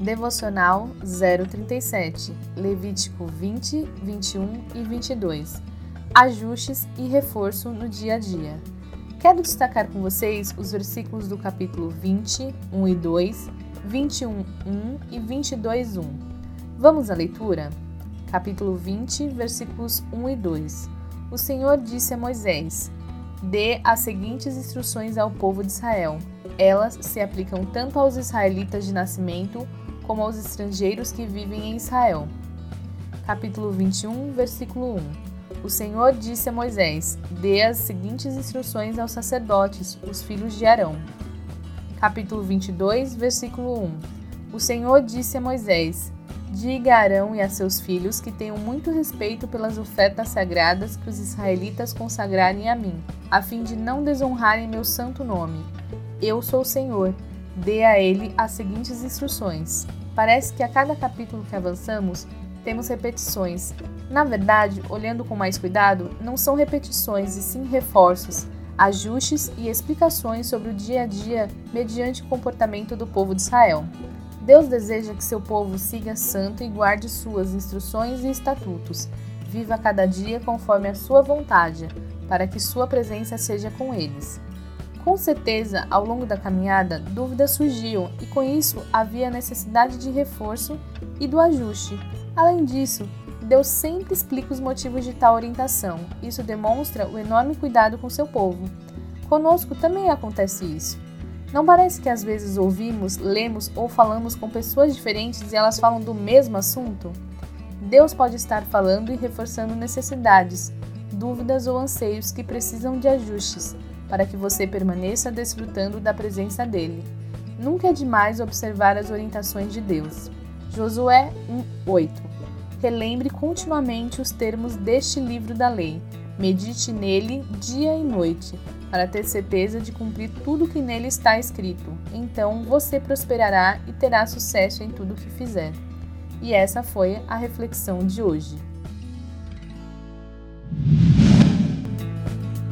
Devocional 037, Levítico 20, 21 e 22. Ajustes e reforço no dia a dia. Quero destacar com vocês os versículos do capítulo 20, 1 e 2, 21, 1 e 22, 1. Vamos à leitura? capítulo 20, versículos 1 e 2. O Senhor disse a Moisés: Dê as seguintes instruções ao povo de Israel. Elas se aplicam tanto aos israelitas de nascimento como aos estrangeiros que vivem em Israel. Capítulo 21, versículo 1. O Senhor disse a Moisés: Dê as seguintes instruções aos sacerdotes, os filhos de Arão. Capítulo 22, versículo 1. O Senhor disse a Moisés: Diga a Arão e a seus filhos que tenham muito respeito pelas ofertas sagradas que os israelitas consagrarem a mim, a fim de não desonrarem meu santo nome. Eu sou o Senhor. Dê a ele as seguintes instruções. Parece que a cada capítulo que avançamos, temos repetições. Na verdade, olhando com mais cuidado, não são repetições e sim reforços, ajustes e explicações sobre o dia a dia mediante o comportamento do povo de Israel. Deus deseja que seu povo siga santo e guarde suas instruções e estatutos. Viva cada dia conforme a sua vontade, para que sua presença seja com eles. Com certeza, ao longo da caminhada, dúvidas surgiam e com isso havia necessidade de reforço e do ajuste. Além disso, Deus sempre explica os motivos de tal orientação. Isso demonstra o enorme cuidado com seu povo. Conosco também acontece isso. Não parece que às vezes ouvimos, lemos ou falamos com pessoas diferentes e elas falam do mesmo assunto? Deus pode estar falando e reforçando necessidades, dúvidas ou anseios que precisam de ajustes para que você permaneça desfrutando da presença dele. Nunca é demais observar as orientações de Deus. Josué 1:8. Relembre continuamente os termos deste livro da lei. Medite nele dia e noite para ter certeza de cumprir tudo que nele está escrito. Então você prosperará e terá sucesso em tudo que fizer. E essa foi a reflexão de hoje.